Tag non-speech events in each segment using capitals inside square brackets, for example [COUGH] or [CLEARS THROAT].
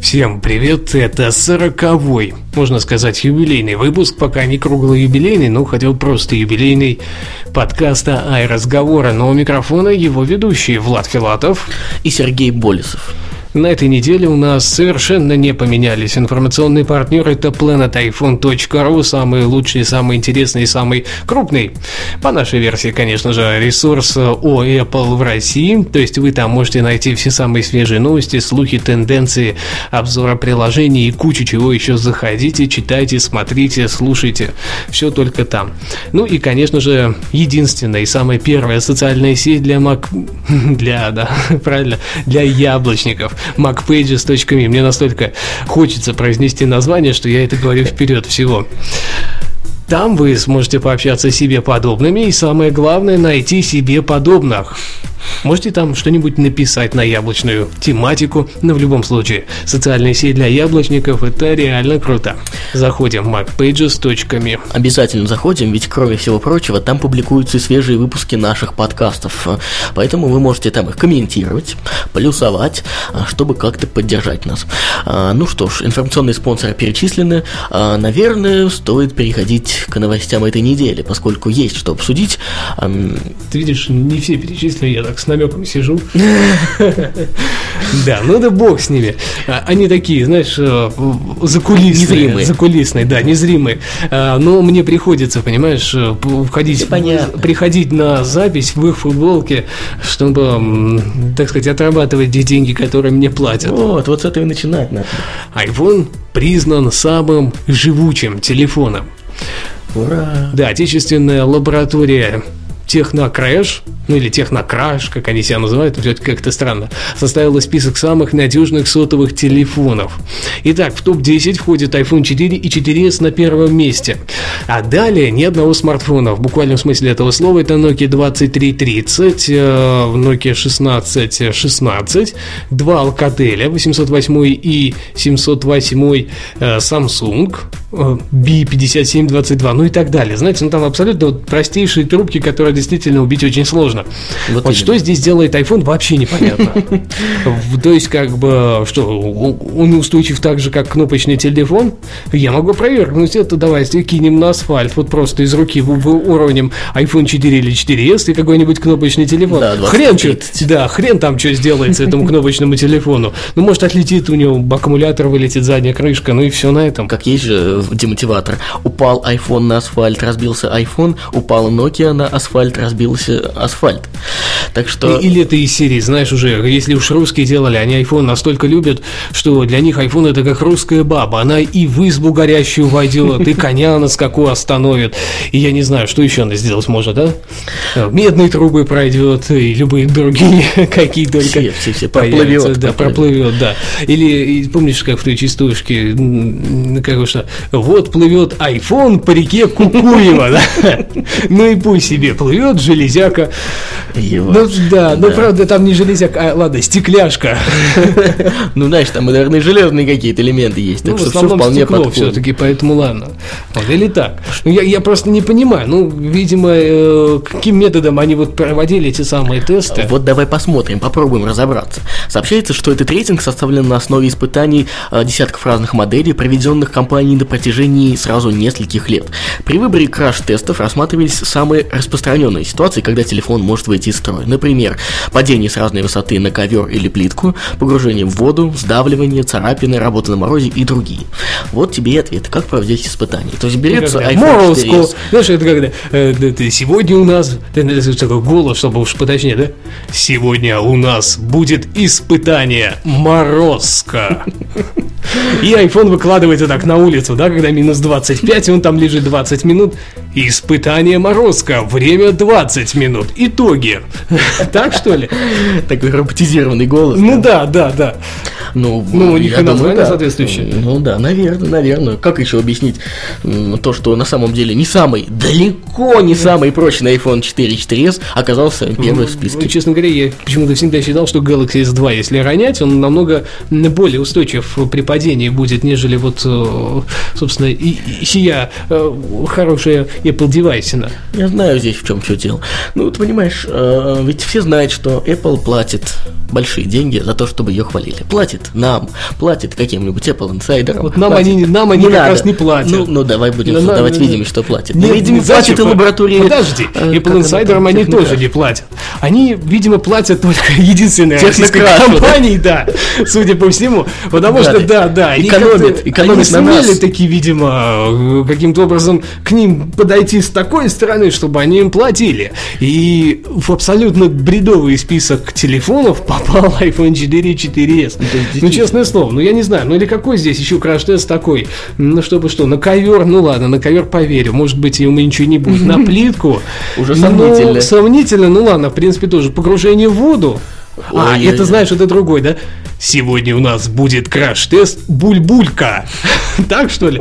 Всем привет, это сороковой, можно сказать, юбилейный выпуск, пока не круглый юбилейный, но хотел просто юбилейный подкаста «Ай-разговора», но у микрофона его ведущие Влад Филатов и Сергей Болесов. На этой неделе у нас совершенно не поменялись. Информационный партнер это planetiphone.ru, самый лучший, самый интересный, самый крупный, по нашей версии, конечно же, ресурс о Apple в России. То есть вы там можете найти все самые свежие новости, слухи, тенденции, обзоры приложений и кучу чего еще. Заходите, читайте, смотрите, слушайте. Все только там. Ну и, конечно же, единственная и самая первая социальная сеть для Mac... [LAUGHS] для, да, [LAUGHS] правильно, для яблочников – macpages.me. Мне настолько хочется произнести название, что я это говорю вперед всего. Там вы сможете пообщаться с себе подобными и самое главное найти себе подобных. Можете там что-нибудь написать на яблочную тематику, но в любом случае, социальная сеть для яблочников это реально круто. Заходим в macpages.me. Обязательно заходим, ведь кроме всего прочего, там публикуются свежие выпуски наших подкастов. Поэтому вы можете там их комментировать, плюсовать, чтобы как-то поддержать нас. А, ну что ж, информационные спонсоры перечислены. А, наверное, стоит переходить к новостям этой недели, поскольку есть что обсудить. Ты видишь, не все перечислены, я так с намеком сижу. [LAUGHS] Да, ну да бог с ними. А, они такие, знаешь, э, закулисные. Незримые. Закулисные, да, незримые. А, но мне приходится, понимаешь, э, входить, приходить на запись в их футболке, чтобы, так сказать, отрабатывать те деньги, которые мне платят. Вот, вот с этого и начинать надо. iPhone признан самым живучим телефоном. Ура! Да, отечественная лаборатория Технокрэш, ну или Технокраш, как они себя называют, все это как-то странно, составила список самых надежных сотовых телефонов. Итак, в топ-10 входит iPhone 4 и 4s на первом месте. А далее ни одного смартфона, в буквальном смысле этого слова, это Nokia 2330, Nokia 1616, два Alcatel, 808 и 708 э, Samsung, э, B5722, ну и так далее. Знаете, ну там абсолютно вот простейшие трубки, которые действительно убить очень сложно. Вот, вот что здесь делает iPhone, вообще непонятно. [LAUGHS] То есть, как бы, что, он устойчив так же, как кнопочный телефон? Я могу провернуть это, давайте кинем на асфальт, вот просто из руки уроним iPhone 4 или 4s и какой-нибудь кнопочный телефон. Да, хрен что, да, хрен там что сделается этому [LAUGHS] кнопочному телефону. Ну, может, отлетит у него аккумулятор, вылетит задняя крышка, ну и все на этом. Как есть же демотиватор. Упал iPhone на асфальт, разбился iPhone, упала Nokia на асфальт, асфальт, разбился асфальт. Так что... Или это из серии, знаешь, уже, если уж русские делали, они iPhone настолько любят, что для них iPhone это как русская баба. Она и в избу горящую войдет, и коня на скаку остановит. И я не знаю, что еще она сделать может, да? Медные трубы пройдет, и любые другие, [LAUGHS] какие только все, все, все. Проплывет, да, проплывет, да. Или помнишь, как в той частушке, как что, вот плывет iPhone по реке Кукуева, [LAUGHS] да? Ну и пусть себе плывет плывет железяка. Его. Ну, да, да, ну правда там не железяка, а ладно, стекляшка. Ну, знаешь, там, наверное, железные какие-то элементы есть, так ну, что все вполне подходит. все-таки, поэтому ладно. Или так. Ну, я, я просто не понимаю, ну, видимо, э, каким методом они вот проводили эти самые тесты. Вот давай посмотрим, попробуем разобраться. Сообщается, что этот рейтинг составлен на основе испытаний э, десятков разных моделей, проведенных компанией на протяжении сразу нескольких лет. При выборе краш-тестов рассматривались самые распространенные распространенные ситуации, когда телефон может выйти из строя. Например, падение с разной высоты на ковер или плитку, погружение в воду, сдавливание, царапины, работа на морозе и другие. Вот тебе и ответ, как проводить испытания. То есть берется iPhone 4 Знаешь, это когда э, сегодня у нас, такой голос, чтобы уж поточнее, да? Сегодня у нас будет испытание морозка. И iPhone выкладывается так на улицу, да, когда минус 25, и он там лежит 20 минут. Испытание морозка. Время 20 минут. Итоги. Так что ли? Такой роботизированный голос. Ну да, да, да. Ну, Ну, у них и название да. соответствующее. Ну да, наверное, наверное. Как еще объяснить то, что на самом деле не самый, далеко не самый прочный iPhone 4 4s оказался первый в Ну, списке? честно говоря, я почему-то всегда считал, что Galaxy S2, если ронять, он намного более устойчив при падении будет, нежели вот, э, собственно, и, и сия э, хорошая Apple девайсина. Я знаю здесь в чем все дело. Ну, ты понимаешь, э, ведь все знают, что Apple платит большие деньги за то, чтобы ее хвалили. Платит нам, платит каким-нибудь Apple инсайдерам. Вот нам платит. они- нам они как надо. раз не платят. Ну, ну давай будем Да, создавать на- видимость, что платит. Нет, Ну, видимо, зачем? платит и лаборатории. Подожди, э, как Apple Insider они тоже не платят. Они, видимо, платят только [LAUGHS] единственной российской компании, да, судя по всему. Потому что, да. да, Экономят, экономят на нас. такие, видимо, э, каким-то образом к ним подойти с такой стороны, чтобы они им платили. И в абсолютно бредовый список телефонов попал iPhone 4 4s. Ну, честное слово, ну я не знаю, ну или какой здесь еще краш-тест такой? Ну, чтобы что, на ковер, ну ладно, на ковер поверю, может быть, ему ничего не будет. На [LAUGHS] плитку. Уже ну, сомнительно. Сомнительно, ну ладно, в принципе, тоже погружение в воду. А, Ой-ой-ой. это знаешь, это другой, да? Сегодня у нас будет краш-тест Бульбулька. [LAUGHS] Так что ли?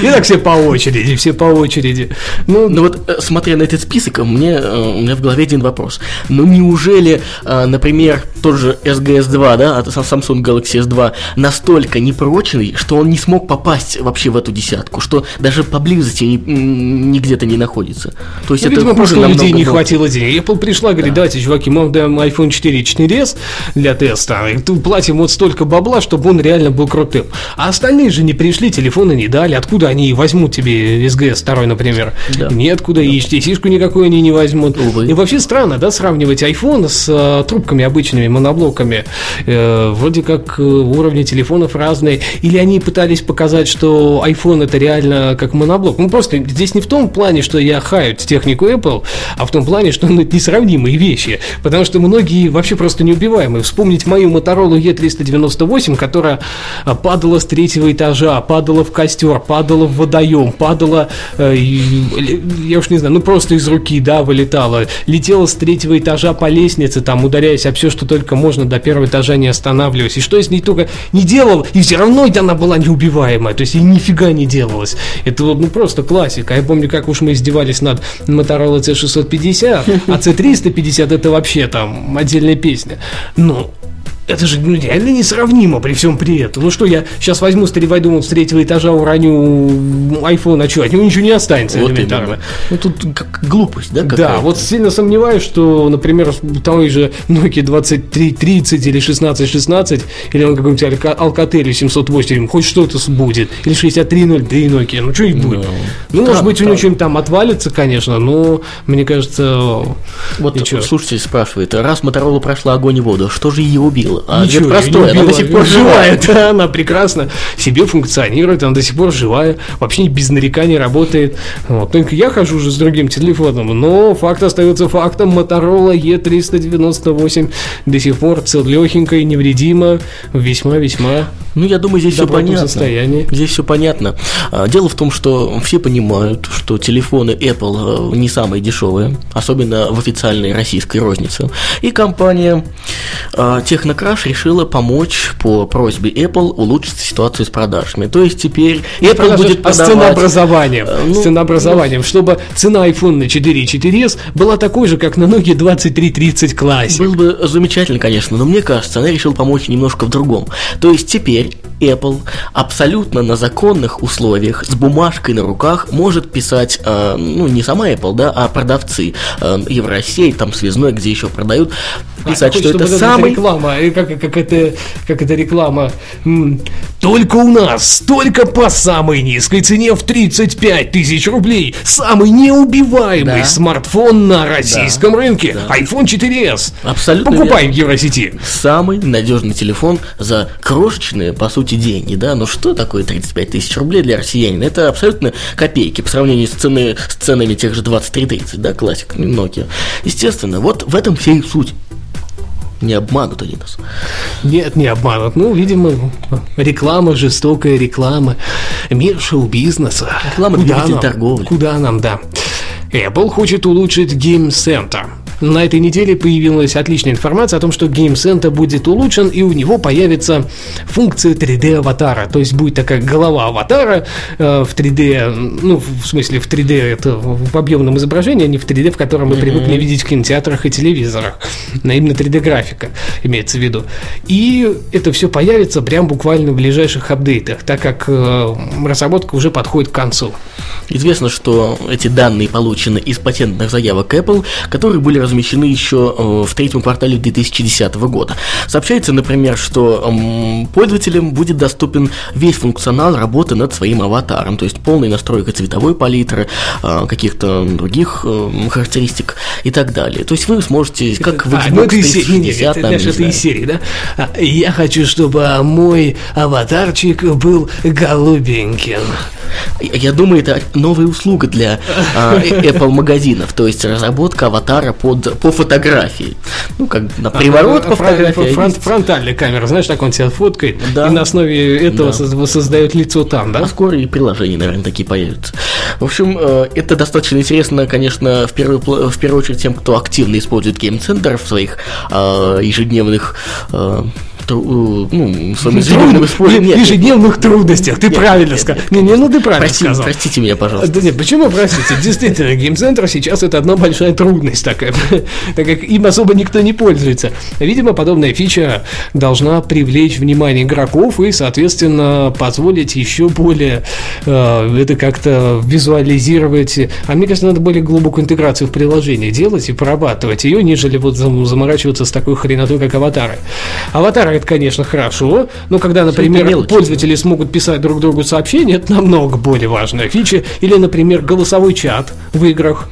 И так все по очереди, все по очереди. Ну, Ну вот, э, смотря на этот список, мне, э, у меня в голове один вопрос. Ну неужели, э, например, тот же SGS2, да, от Samsung Galaxy S2, настолько непрочный, что он не смог попасть вообще в эту десятку, что даже поблизости нигде-то не находится. То есть Ну, это видимо, просто у людей не хватило денег. Apple пришла, говорит, давайте, чуваки, мы вам даем iPhone 4 4s для теста, и тут платим вот столько бабла, чтобы он реально был крутым. А остальные же не пришли, телефоны не дали. Откуда они возьмут тебе SGS 2, например? Да. Неоткуда, и HTC-шку никакую они не возьмут. Увы. И вообще странно, да, сравнивать iPhone с э, трубками обычными, моноблоками. Э, вроде как э, уровни телефонов разные. Или они пытались показать, что iPhone это реально как моноблок. Ну, просто здесь не в том плане, что я хаю технику Apple, а в том плане, что ну, это несравнимые вещи. Потому что многие вообще просто неубиваемые. Вспомнить мою Motorola E398, которая а, падала с третьего этажа, падала в костер, падала в водоем, падала, э, и- я уж не знаю, ну просто из руки, да, вылетала, летела с третьего этажа по лестнице, там, ударяясь об все, что только можно, до первого этажа не останавливаясь. И что с ней только не делал, и все равно она была неубиваемая, то есть ей нифига не делалось. Это вот, ну просто классика. Я помню, как уж мы издевались над Motorola C650, а C350 это вообще там отдельная песня. Ну, это же ну, реально несравнимо при всем при этом. Ну что, я сейчас возьму с Вайдумов с третьего этажа уроню iPhone, а что, от него ничего не останется Вот элементарно. именно. Ну тут как глупость, да? Да, вот сильно сомневаюсь, что, например, той же Nokia 2330 или 1616, или он какой-нибудь Alca- Alcatel 708, хоть что-то будет. Или 6303 Nokia, ну что и будет. Ну, может там- быть, у него что-нибудь там отвалится, конечно, но мне кажется... Вот слушатель спрашивает, раз Моторола прошла огонь и воду, что же ее убило? А Ничего, ответ простой, она до сих пор живая, живая. да, она прекрасно себе функционирует, она до сих пор живая, вообще без нареканий работает. Вот. Только я хожу уже с другим телефоном, но факт остается фактом. Motorola E398 до сих пор целехенькая, невредима, весьма-весьма Ну, я думаю, здесь все понятно. состоянии. Здесь все понятно. А, Дело в том, что все понимают, что телефоны Apple э, не самые дешевые, особенно в официальной российской рознице. И компания э, Технокраш решила помочь по просьбе Apple улучшить ситуацию с продажами. То есть теперь Apple Продажа- будет а с продавать... ценообразованием, Э, с ну, ценообразованием, чтобы цена iPhone на 4 и 4s была такой же, как на Nokia 2330 Classic. Было бы замечательно, конечно, но мне кажется, она решила помочь немножко в другом. То есть теперь Apple абсолютно на законных условиях с бумажкой на руках может писать, э, ну не сама Apple, да, а продавцы э, Евросеть, там связной, где еще продают, писать, А, что это самый реклама, и как, как, это, как это реклама. Только у нас, только по самой низкой цене в 35 тысяч рублей. Самый неубиваемый Да. смартфон на российском рынке. iPhone 4s. Абсолютно Покупаем в Евросети. самый надежный телефон за крошечные, по сути, деньги, да, но что такое 35 тысяч рублей для россиянина? Это абсолютно копейки по сравнению с, цены, с ценами тех же 2330, да, классик Nokia. Естественно, вот в этом вся и суть. Не обманут они нас. Нет, не обманут. Ну, видимо, реклама, жестокая реклама. Мир шоу-бизнеса. Реклама Куда двигатель нам? торговли. Куда нам, да. Apple хочет улучшить Game Center. На этой неделе появилась отличная информация о том, что Game Center будет улучшен, и у него появится функция 3D-аватара. То есть будет такая голова аватара э, в 3D, ну, в смысле, в 3D это в объемном изображении, а не в 3D, в котором мы привыкли видеть в кинотеатрах и телевизорах. На именно 3D-графика имеется в виду. И это все появится прям буквально в ближайших апдейтах, так как э, разработка уже подходит к концу. Известно, что эти данные получены из патентных заявок Apple, которые были размещены еще э, в третьем квартале 2010 года. Сообщается, например, что пользователям будет доступен весь функционал работы над своим аватаром, то есть полная настройка цветовой палитры, э, каких-то других э, характеристик и так далее. То есть вы сможете, как в А, Xbox ну, это из 360, серии, нет, это, там, это знаю. из серии, да? А, Я хочу, чтобы мой аватарчик был голубеньким. Я думаю, это новая услуга для а, Apple магазинов, то есть разработка аватара под, по фотографии. Ну, как на приворот по А, фотографии. а фрон- есть- Фронтальная камера, знаешь, так он тебя фоткает, Да. и на основе этого Да. созда- создает лицо там, А да? скоро и приложения, наверное, такие появятся. В общем, э, это достаточно интересно, конечно, в первую, в первую очередь тем, кто активно использует Game Center в своих э, ежедневных э, тру- ну, в своем ежедневном использовании. В Нет, ежедневных трудностях, ты Нет, правильно сказал. Не, не, ну ты правильно прости- сказал. простите меня, пожалуйста. Да нет, почему простите? Действительно, геймцентр сейчас это одна большая трудность такая, [LAUGHS] так как им особо никто не пользуется. Видимо, подобная фича должна привлечь внимание игроков и, соответственно, позволить еще более э, это как-то визуализировать. А мне кажется, надо более глубокую интеграцию в приложение делать и прорабатывать ее, нежели вот зам- заморачиваться с такой хренотой, как аватары. Аватары это, конечно, хорошо, но когда, например, мелочи, пользователи смогут писать друг другу сообщения, это намного более важная фича. Или, например, голосовой чат в играх.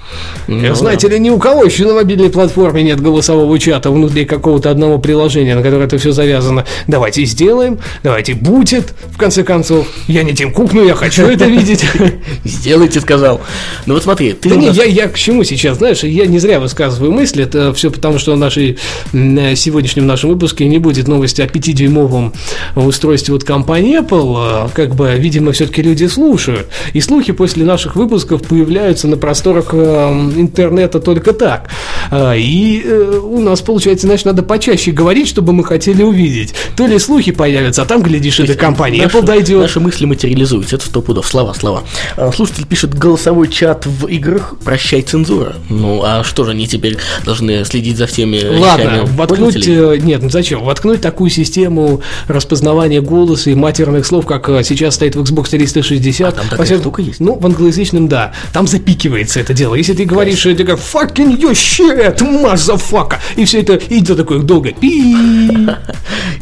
Ну Знаете ли, ни у кого еще на мобильной платформе нет голосового чата внутри какого-то одного приложения, на которое это все завязано. Давайте сделаем, давайте будет, в конце концов. Я не Тим Кук, но я хочу это видеть. [LAUGHS] Сделайте, сказал. Ну вот смотри, ты Да не, я, я к чему сейчас, знаешь, я не зря высказываю мысли, это все потому, что в нашей, э, сегодняшнем нашем выпуске не будет новости о 5-дюймовом устройстве от компании Apple, а, как бы, видимо, все-таки люди слушают, и слухи после наших выпусков появляются на просторах э, интернета только так, А, и э, у нас, получается, значит, надо почаще говорить, чтобы мы хотели увидеть, то ли слухи появятся, а там, глядишь, и до компании Наши- Apple дойдет. Наши мысли материализуются, это сто пудов. Слова, слова. Слушатель пишет голосовой чат в играх, прощай цензура. Ну, а что же они теперь должны следить за всеми Ладно, воткнуть, пользователей? э, нет, ну зачем? Воткнуть такую систему распознавания голоса и матерных слов, как э, сейчас стоит в Xbox 360. А там такая всяком- штука есть? Ну, в англоязычном, да. Там запикивается это дело. Если ты говоришь, э, ты как fucking your shit, motherfucker, и все это идет такое долго. Пи.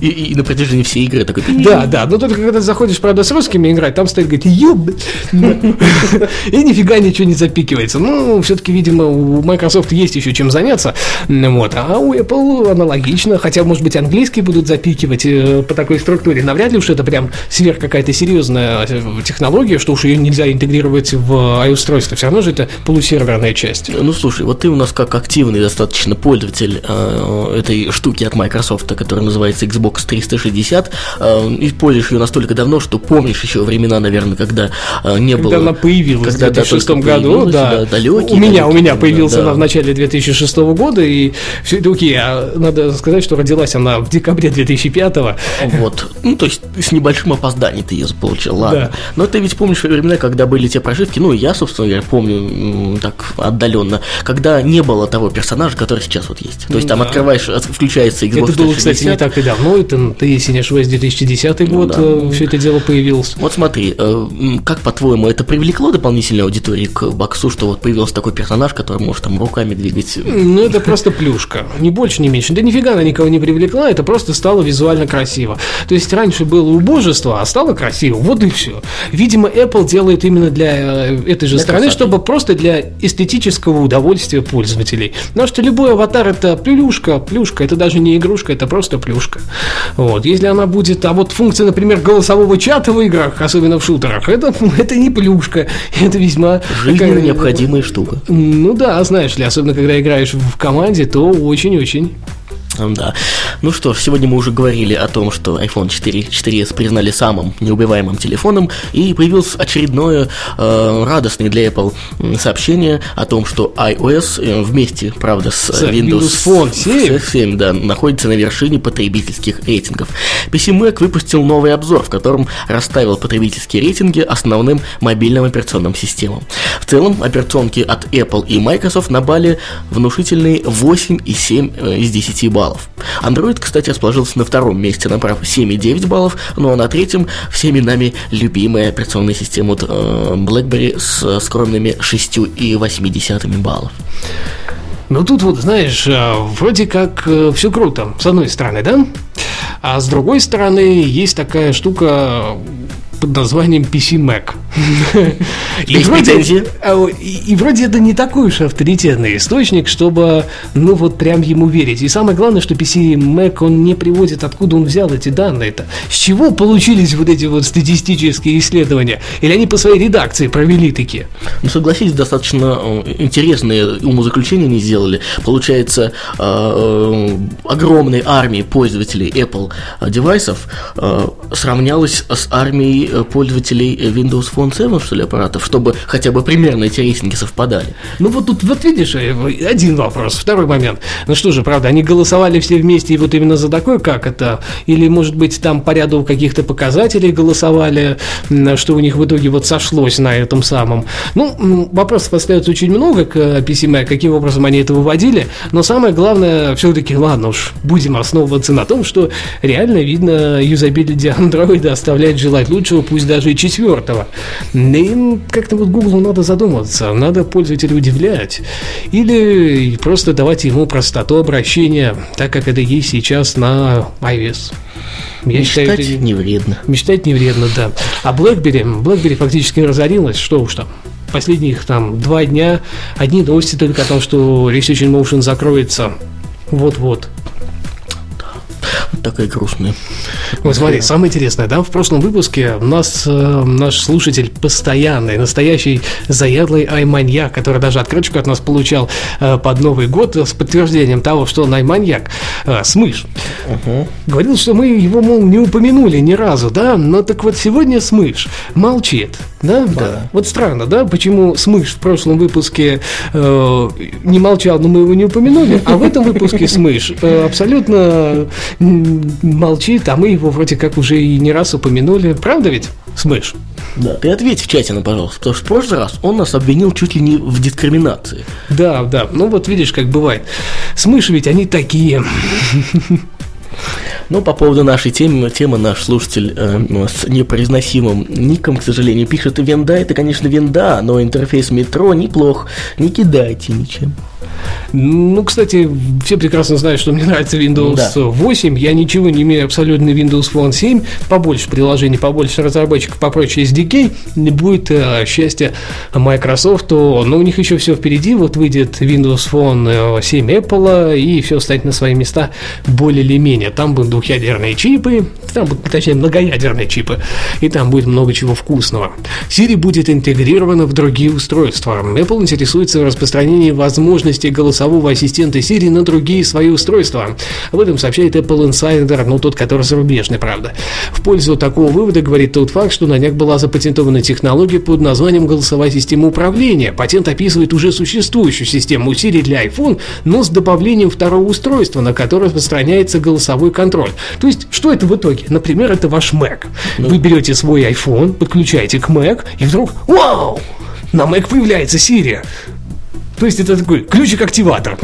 И, и на протяжении всей игры такой... Да, да, но только когда заходишь, правда, с русскими играть, там стоит, говорит, ёб, и нифига ничего не запикивается. Ну, все-таки, видимо, у Microsoft есть еще чем заняться, вот, а у Apple аналогично, хотя, может быть, английский будут запикивать э, по такой структуре, навряд ли уж это прям сверх какая-то серьезная э, технология, что уж ее нельзя интегрировать в i-устройство, все равно же это полусерверная часть. Ну слушай, вот ты у нас как активный достаточно пользователь э, этой штуки от Microsoft, которая называется Xbox 360, э, и пользуешь ее настолько давно, что помнишь еще времена, наверное, когда э, не Когда было... она появилась когда, в да, 2006 только году, появилась, да. далекие, у меня, у далекие меня появился да. она в начале 2006 года, и все это окей. А надо сказать, что родилась она в декабре 2005 Вот. Ну, то есть с небольшим опозданием ты ее получил, ладно. Да. Но ты ведь помнишь времена, когда были те прошивки, ну, и я, собственно говоря, помню так отдаленно, когда не было того персонажа, который сейчас вот есть. То есть там Да. открываешь, от- включается Xbox Это было, кстати, 360. не так и давно. Это, ты, если не ошибаюсь, 2010 Ну год да. все это дело появилось. Вот смотри, э, как по-твоему, это привлекло дополнительную аудиторию к боксу, что вот появился такой персонаж, который может там руками двигать? Ну, это просто плюшка. Ни больше, ни меньше. Да нифига она никого не привлекла, это просто стало визуально красиво. То есть раньше было убожество, а стало красиво. Вот и все. Видимо, Apple делает именно для э, этой же Для страны, красоты. чтобы просто для эстетического удовольствия пользователей. Потому что любой аватар это плюшка, плюшка, это даже не игрушка, это просто плюшка. Вот. Если она будет, а вот функция, например, голосового чата в играх, особенно в шутерах, [LAUGHS] это, это не плюшка, это весьма... Жизненно такая- необходимая штука. ну да, знаешь ли, особенно когда играешь в команде, то очень-очень. Да. Ну что ж, сегодня мы уже говорили о том, что iPhone 4, 4s признали самым неубиваемым телефоном, и появилось очередное э, радостное для Apple сообщение о том, что iOS э, вместе, правда, с, Windows, Windows Phone 7, 7 да, находится на вершине потребительских рейтингов. PC Mac выпустил новый обзор, в котором расставил потребительские рейтинги основным мобильным операционным системам. В целом, операционки от Apple и Microsoft набали внушительные 8,7 э, из 10 баллов баллов. Android, кстати, расположился на втором месте, набрав 7,9 баллов, ну а на третьем всеми нами любимая операционная система от э, BlackBerry с скромными 6,8 баллов. Ну тут вот, знаешь, э, вроде как э, все круто, с одной стороны, да? А с другой стороны, есть такая штука, под названием PC Mac. [LAUGHS] И вроде, а, и вроде это не такой уж авторитетный источник, чтобы, ну вот прям ему верить. И самое главное, что PC Mac, он не приводит, откуда он взял эти данные-то. С чего получились вот эти вот статистические исследования? Или они по своей редакции провели такие? Ну, согласитесь, достаточно э, интересные умозаключения они сделали. Получается, э, э, огромной армии пользователей Apple девайсов сравнялась с армией Э, пользователей Windows Phone 7, что ли, аппаратов, чтобы хотя бы примерно эти рейтинги совпадали? Ну вот тут, вот видишь, э, один вопрос. Второй момент. Ну что же, правда, они голосовали все вместе и вот именно за такой, как это? Или, может быть, там по ряду каких-то показателей голосовали, что у них в итоге вот сошлось на этом самом? Ну, вопросов остается очень много к PC Mac, каким образом они это выводили, но самое главное, все-таки, ладно уж, будем основываться на том, что реально видно, юзабилити Android [LAUGHS] оставляет желать лучшего, третьего, пусть даже и четвертого. И как-то вот Google надо задуматься, надо пользователя удивлять. Или просто давать ему простоту обращения, так как это есть сейчас на iOS. Я мечтать считаю, это... не вредно. Мечтать не вредно, да. А BlackBerry, BlackBerry фактически разорилась, что уж там последних там два дня одни новости только о том, что Research in Motion закроется вот-вот такая грустная. Вот смотри, самое интересное, да, в прошлом выпуске у нас э, наш слушатель постоянный, настоящий заядлый айманьяк, который даже открыточку от нас получал э, под Новый год с подтверждением того, что он айманьяк, э, Смыш, угу. говорил, что мы его, мол, не упомянули ни разу, да, но так вот сегодня Смыш молчит, да? да. Вот странно, да, почему Смыш в прошлом выпуске э, не молчал, но мы его не упомянули, а в этом выпуске Смыш э, абсолютно молчит, а мы его вроде как уже и не раз упомянули. Правда ведь, Смыш? Да, ты ответь в чате на, пожалуйста, потому что в прошлый раз он нас обвинил чуть ли не в дискриминации. Да, да, ну вот видишь, как бывает. Смыш ведь они такие. Но по поводу нашей темы, тема наш слушатель э, с непроизносимым ником, к сожалению, пишет «Венда» – это, конечно, венда, но интерфейс метро неплох, не кидайте ничем. Ну, кстати, все прекрасно знают, что мне нравится Windows да. 8. Я ничего не имею абсолютно Windows Phone 7. Побольше приложений, побольше разработчиков, попроще SDK. Не будет э, счастья Microsoft. Но у них еще все впереди. Вот выйдет Windows Phone 7 э, Apple, и все станет на свои места более или менее. Там будут двухъядерные чипы, там будут, точнее, многоядерные чипы, и там будет много чего вкусного. Siri будет интегрирована в другие устройства. Apple интересуется распространением возможностей голосового ассистента Siri на другие свои устройства. Об этом сообщает Apple Insider, ну тот, который зарубежный, правда. В пользу такого вывода говорит тот факт, что на днях была запатентована технология под названием голосовая система управления. Патент описывает уже существующую систему Siri для iPhone, но с добавлением второго устройства, на которое распространяется голосовой контроль. То есть, что это в итоге? Например, это ваш Mac. Ну. Вы берете свой iPhone, подключаете к Mac, и вдруг, вау, на Mac появляется Siri. То есть это такой ключик-активатор.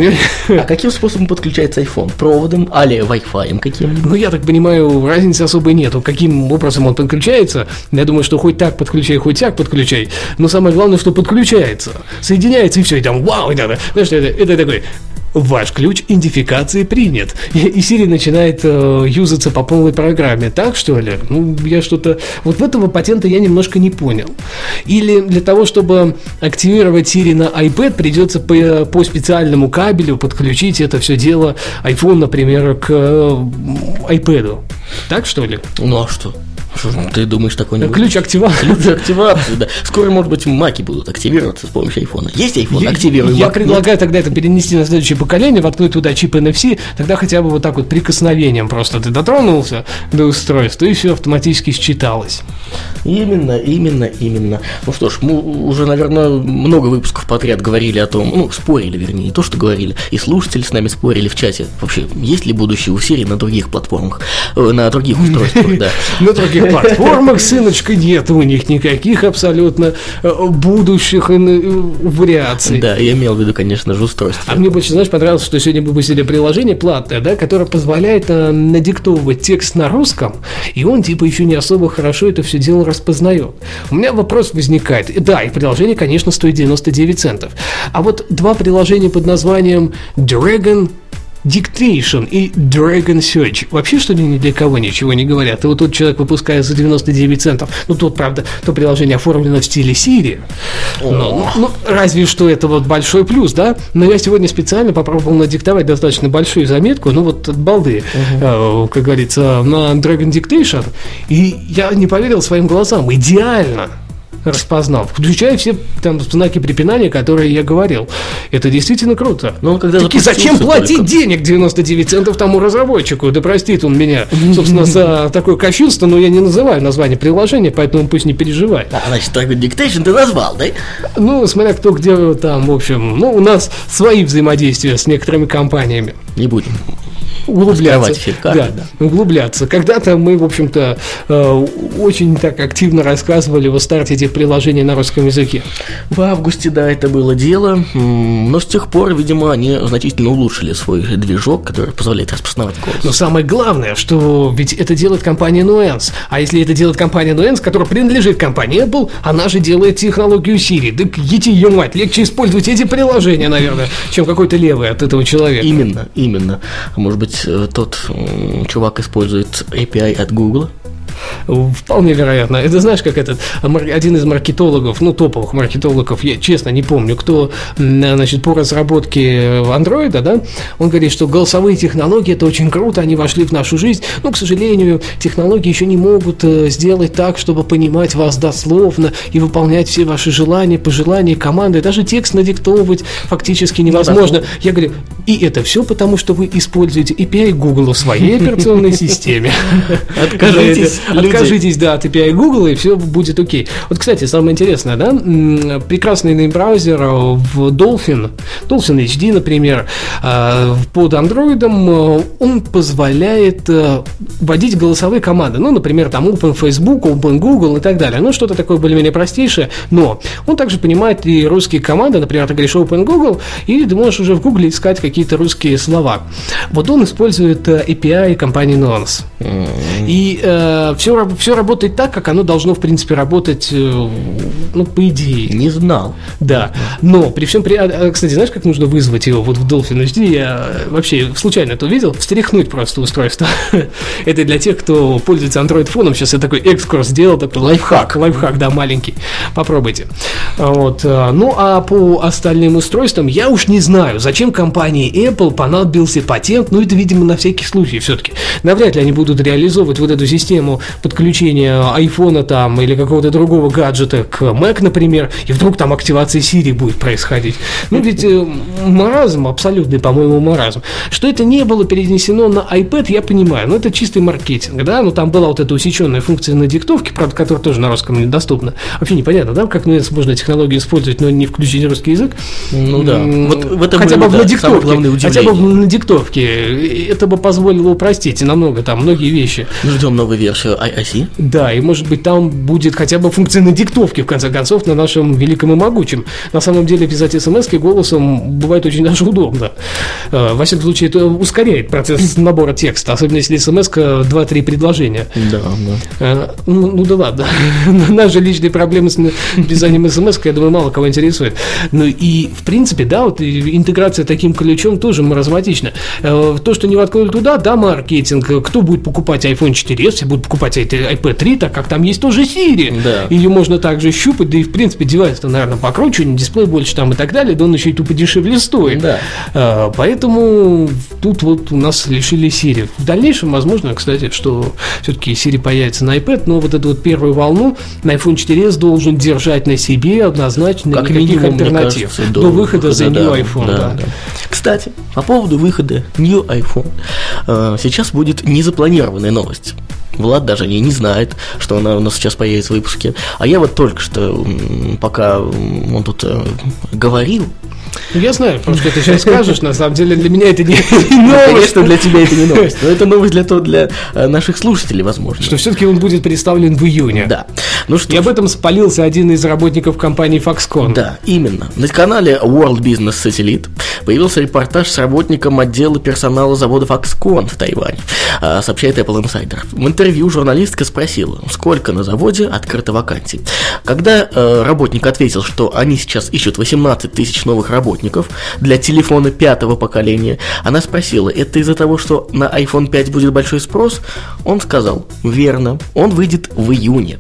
А каким способом подключается iPhone? Проводом, али Wi-Fi каким-нибудь? Ну, я так понимаю, разницы особой нету. Каким образом он подключается? Я думаю, что хоть так подключай, хоть так подключай. Но самое главное, что подключается. Соединяется и все, и там вау, и так, знаешь, это, это такой Ваш ключ идентификации принят. И Siri начинает э, юзаться по полной программе. Так что ли? Ну, я что-то... Вот в этого патента я немножко не понял. Или для того, чтобы активировать Siri на iPad, придется по, по специальному кабелю подключить это все дело, iPhone, например, к э, iPad. Так что ли? Ну а что? Ты думаешь, такое не будет? Ключ активации. Ключ активации, да. Скоро, может быть, маки будут активироваться с помощью айфона. Есть iPhone? Я- Активируй Я предлагаю тогда это перенести на следующее поколение, воткнуть туда чип NFC, тогда хотя бы вот так вот прикосновением просто ты дотронулся до устройства, и все автоматически считалось. Именно, именно, именно. Ну что ж, мы уже, наверное, много выпусков подряд говорили о том, ну, спорили, вернее, не то, что говорили, и слушатели с нами спорили в чате. Вообще, есть ли будущее у Siri на других платформах, э, на других устройствах, да. [LAUGHS] На других [LAUGHS] платформах, сыночка, нет у них никаких абсолютно э, будущих э, вариаций. Да, я имел в виду, конечно же, устройство. А мне больше, знаешь, понравилось, что сегодня выпустили приложение платное, да, которое позволяет э, надиктовывать текст на русском, и он типа еще не особо хорошо это все дело распознает. У меня вопрос возникает. Да, и приложение, конечно, стоит 99 центов. А вот два приложения под названием Dragon Dictation и Dragon Search. Вообще, что ли, ни для кого ничего не говорят. И вот тот человек выпускает за 99 центов. Ну, тут, правда, то приложение оформлено в стиле Siri. Ну, ну, ну, разве что это вот большой плюс, да? Но я сегодня специально попробовал надиктовать достаточно большую заметку, ну вот от балды, э, как говорится, на Dragon Dictation, и я не поверил своим глазам. Идеально распознал, включая все там знаки препинания, которые я говорил. Это действительно круто. Ну, он когда Таки зачем платить только. денег 99 центов тому разработчику? Да простит он меня, [LAUGHS] собственно, за такое кощунство, но я не называю название приложения, поэтому пусть не переживает. А, значит, такой диктейшн ты назвал, да? Ну, смотря кто где там, в общем, ну, у нас свои взаимодействия с некоторыми компаниями. Не будем. Углубляться. Карты, да, углубляться. Когда-то мы, в общем-то, э, очень так активно рассказывали о старте этих приложений на русском языке. В августе, да, это было дело, но с тех пор, видимо, они значительно улучшили свой движок, который позволяет распознавать голос. Но самое главное, что ведь это делает компания Nuance. А если это делает компания Nuance, которая принадлежит компании Apple, она же делает технологию Siri. Да ети ее мать, легче использовать эти приложения, наверное, чем какой-то левый от этого человека. Именно, именно. Может быть, э, тот чувак использует API от Google? Вполне вероятно. Это знаешь, как этот один из маркетологов, ну, топовых маркетологов, я честно не помню, кто, значит, по разработке андроида, да, он говорит, что голосовые технологии это очень круто, они вошли в нашу жизнь, но, к сожалению, технологии еще не могут э, сделать так, чтобы понимать вас дословно и выполнять все ваши желания, пожелания, команды, даже текст надиктовывать фактически невозможно. Я говорю, и это все потому, что вы используете API Google в своей [LAUGHS] операционной системе. Откажитесь. Откажитесь, да, от API Google, и все будет окей. Вот, кстати, самое интересное, да, прекрасный браузер э, в Dolphin, Dolphin HD, например, э, под андроидом, э, он позволяет вводить голосовые команды. Ну, например, там Open Facebook, Open Google и так далее. Ну, что-то такое более-менее простейшее, но он также понимает и русские команды, например, ты говоришь Open Google, и ты можешь уже в Google искать какие-то русские слова. Вот он использует э, API компании Nuance. И все, все работает так, как оно должно, в принципе, работать, э, ну, по идее. Не знал. Да. Но при всем при... а, а, Кстати, знаешь, как нужно вызвать его вот в Dolphin HD? Я э, вообще случайно это увидел. Встряхнуть просто устройство. [LAUGHS] это для тех, кто пользуется Android-фоном. Сейчас я такой экскурс сделал, такой лайфхак. Лайфхак, да, маленький. Попробуйте. Вот. э, Ну, а по остальным устройствам я уж не знаю, зачем компании Apple понадобился патент. Ну, это, видимо, на всякий случай все-таки. Навряд ли они будут реализовывать вот эту систему подключения айфона там или какого-то другого гаджета к Mac, например, и вдруг там активация Siri будет происходить. Ну, ведь э, маразм, абсолютный, по-моему, маразм. Что это не было перенесено на iPad, я понимаю, но это чистый маркетинг, да, ну, там была вот эта усеченная функция на диктовке, правда, которая тоже на русском недоступна. Вообще непонятно, да, как ну, можно технологию использовать, но не включить русский язык. Ну да. Вот в этом хотя бы да, надиктовке, самое главное хотя бы удивление. в надиктовке. Это бы позволило упростить намного там многие вещи. Мы ждем новую версию IIC. Да, и может быть там будет хотя бы функция надиктовки, в конце концов, на нашем великом и могучем. На самом деле писать смс голосом бывает очень даже удобно. Э, Во всяком случае, это ускоряет процесс [CLEARS THROAT] набора текста, особенно если смс 2-3 предложения. Да, да. Э, Ну, ну да ладно. [LAUGHS] Наши личные проблемы с писанием смс, я думаю, мало кого интересует. Ну и, в принципе, да, вот интеграция таким ключом тоже маразматична. Э, То, что не воткнули туда, да, маркетинг. Кто будет покупать iPhone 4s, все будут покупать iPad 3, так как там есть тоже Siri. Да. Ее можно также щупать, да и, в принципе, девайс-то, наверное, покруче, дисплей больше там и так далее, да он еще и тупо дешевле стоит. Да. А, Поэтому тут вот у нас лишили Siri. В дальнейшем, возможно, кстати, что все-таки Siri появится на iPad, но вот эту вот первую волну на iPhone 4s должен держать на себе однозначно Как никаких минимум, альтернатив кажется, до, выхода за да, New iPhone. да, да. да. Кстати, по поводу выхода New iPhone. Э, Сейчас будет незапланированная новость. Влад даже не, не знает, что она у нас сейчас появится в выпуске. А я вот только что, пока он тут э, говорил, Я знаю, потому что ты сейчас скажешь, на самом деле для меня это не, [LAUGHS] не ну, новость. конечно, для тебя это не новость, но это новость для, того, для э, наших слушателей, возможно. Что все-таки он будет представлен в июне. Да. Ну что И ж. об этом спалился один из работников компании Foxconn. Да, именно. На канале World Business Satellite появился репортаж с работником отдела персонала завода Foxconn в Тайване, а, сообщает Apple Insider. В интервью журналистка спросила, сколько на заводе открыто вакансий. Когда э, работник ответил, что они сейчас ищут 18 тысяч новых работников для телефона пятого поколения, она спросила, это из-за того, что на iPhone 5 будет большой спрос? Он сказал, верно, он выйдет в июне,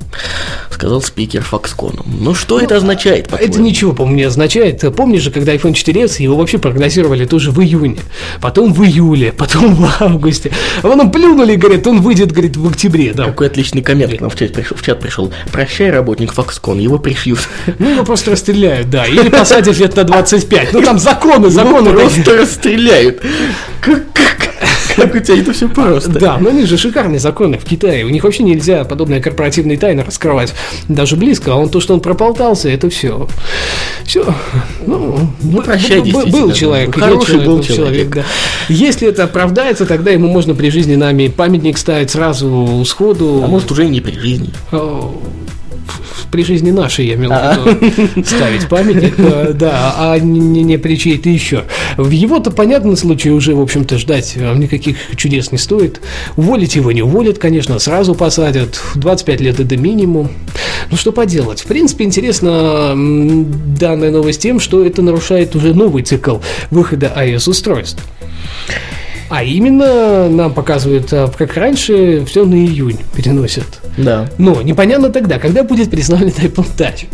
сказал спикер Foxconn. Ну что это означает? Это по-твоему? ничего, по-моему, не означает. Помнишь же, когда iPhone 4s, его вообще прогнозировали тоже в июне, потом в июле, потом в августе. А потом плюнули и говорят, он выйдет, говорит, в октябре. Да. Какой отличный коммент нам в чат пришел. В чат пришел. Прощай, работник Foxconn, его пришьют. Ну, его просто расстреляют, да. Или посадят лет на 25. Ну, там законы, законы. Его просто расстреляют. Как, как, как у тебя это все просто? Да, но у них же шикарные законы в Китае. У них вообще нельзя подобные корпоративные тайны раскрывать даже близко. А он то, что он прополтался, это все. Все. Ну, б- прощай, б- б- действительно. Был человек. Хороший есть был человек. да. Если это оправдается, тогда ему можно при жизни нами памятник ставить сразу сходу. А может уже и не при жизни. При жизни нашей, я имел А. в виду, ставить памятник, да, а не, не- при чьей-то еще. В его-то понятном случае уже, в общем-то, ждать э, никаких чудес не стоит. Уволить его не уволят, конечно, сразу посадят. 25 лет это минимум. Ну, что поделать. В принципе, интересна м, данная новость тем, что это нарушает уже новый цикл выхода iOS-устройств. А именно нам показывают, а, как раньше, все на июнь переносят. Да. Но непонятно тогда, когда будет представлен Apple Touch.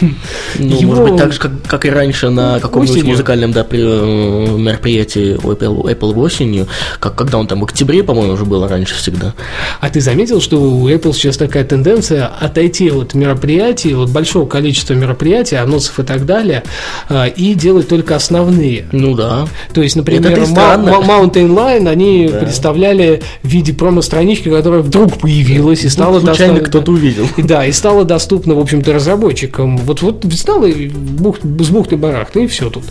Ну, Его- может быть, так же, как, как и раньше на каком-нибудь музыкальном да, при- э, мероприятии Apple, Apple осенью, как, когда он там в октябре, по-моему, уже было раньше всегда. А ты заметил, что у Apple сейчас такая тенденция отойти от мероприятий, от большого количества мероприятий, анонсов и так далее, а, и делать только основные. Ну да. То есть, например, Mountain Lion они представляли в виде промо-странички, которая вдруг появилась и стала Случайно доступна- кто-то увидел. [LAUGHS] Да, и стало доступно, в общем-то, разработчикам. Вот, вот стало и бух, с бухты барахта, и все тут.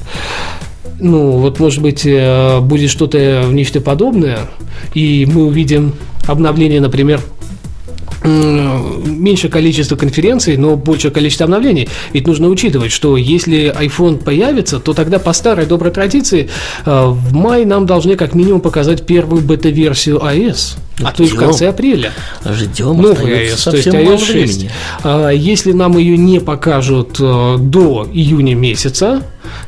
Ну, вот, может быть, э, будет что-то, нечто подобное, и мы увидим обновление, например, м, меньшее количество конференций, но большее количество обновлений. Ведь нужно учитывать, что если iPhone появится, то тогда по старой доброй традиции э, в мае нам должны как минимум показать первую бета-версию iOS. А то и в конце апреля. Ждем, Новый iOS, то есть iOS 6. времени. А, Если нам ее не покажут э, до июня месяца,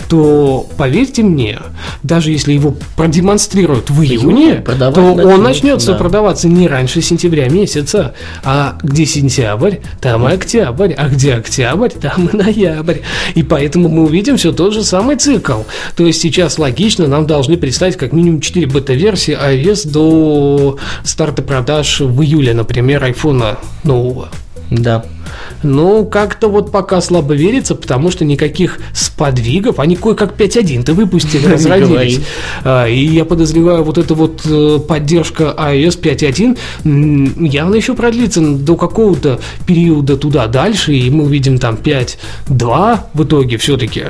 то поверьте мне, даже если его продемонстрируют в июне, продавать то он начнется да. продаваться не раньше сентября месяца. А где сентябрь, там и октябрь. А где октябрь, там и ноябрь. И поэтому мы увидим все тот же самый цикл. То есть сейчас логично, нам должны представить как минимум 4 бета-версии iOS до старта продаж в июле, например, айфона нового. Да. Ну, как-то вот пока слабо верится, потому что никаких сподвигов, они кое-как 5.1-то выпустили, [LAUGHS] разродились. А, И я подозреваю, вот эта вот э, поддержка iOS 5.1 м, явно еще продлится до какого-то периода туда дальше, и мы увидим там 5.2 в итоге все-таки.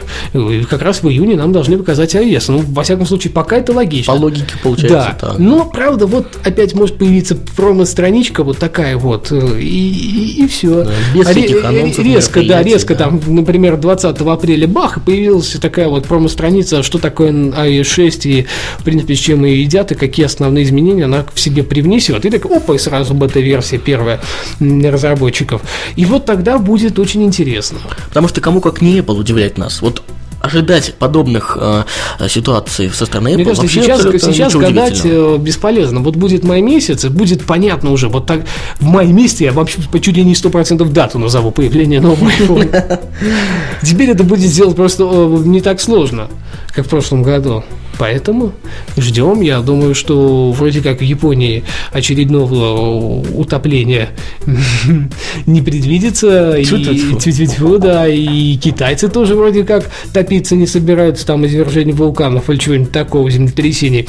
Как раз в июне нам должны показать iOS. Ну, во всяком случае, пока это логично. По логике получается Да, так. но правда, вот опять может появиться промо-страничка вот такая вот, э, и, и, все. Да, без всяких анонсов, резко, да, резко да. там, например, 20 апреля бах, и появилась такая вот промо-страница, что такое iOS 6 и, в принципе, с чем ее едят, и какие основные изменения она в себе привнесет. И так, опа, и сразу бета-версия первая разработчиков. И вот тогда будет очень интересно. Потому что кому как не Apple удивлять нас. Вот ожидать подобных э, ситуаций со стороны Apple Мне кажется, вообще сейчас, сейчас гадать э, бесполезно. Вот будет май месяц, и будет понятно уже. Вот так в мае месяце я вообще по чуть ли не 100% дату назову появления нового iPhone. [LAUGHS] Теперь это будет сделать просто э, не так сложно, как в прошлом году. Поэтому ждем. Я думаю, что вроде как в Японии очередного утопления [LAUGHS] не предвидится. Тьфу-тьфу, да, и китайцы тоже вроде как топиться не собираются, там извержение вулканов или чего-нибудь такого, землетрясений.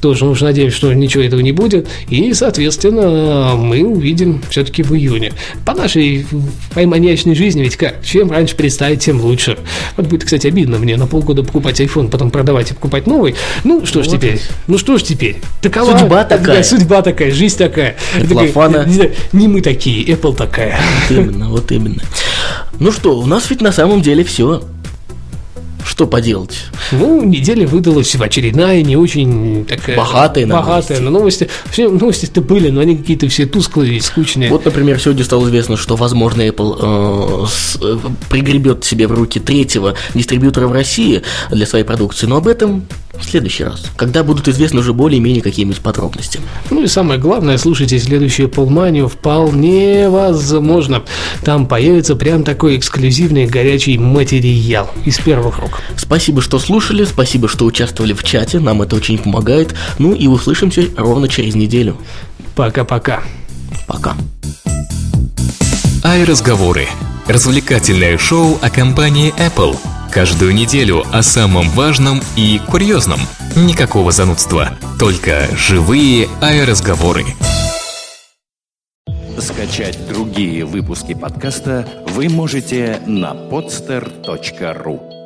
Тоже уж надеюсь, что ничего этого не будет. И, соответственно, мы увидим все-таки в июне. По нашей пойманьячной жизни, ведь как, чем раньше представить, тем лучше. Вот будет, кстати, обидно мне на полгода покупать iPhone, потом продавать и покупать новый. Ну, что ж Вот. теперь? Ну, что ж теперь? Такова Судьба такая. Судьба такая, жизнь такая. Такая, не, не мы такие, Apple такая. Вот именно, вот именно. Ну что, у нас ведь на самом деле все. Что поделать? Ну, неделя выдалась очередная, не очень такая... Богатая на Богатая на новости. Все новости-то были, но они какие-то все тусклые и скучные. Вот, например, сегодня стало известно, что, возможно, Apple э, с- э, пригребет себе в руки третьего дистрибьютора в России для своей продукции, но об этом в следующий раз, когда будут известны уже более-менее какие-нибудь подробности. Ну и самое главное, слушайте следующую полманию, вполне возможно. Там появится прям такой эксклюзивный горячий материал из первых рук. Спасибо, что слушали, спасибо, что участвовали в чате, нам это очень помогает. Ну и услышимся ровно через неделю. Пока-пока. Пока. iRазговоры. Развлекательное шоу о компании Apple. Каждую неделю о самом важном и курьезном. Никакого занудства. Только живые iRазговоры. Скачать другие выпуски подкаста вы можете на podster.ru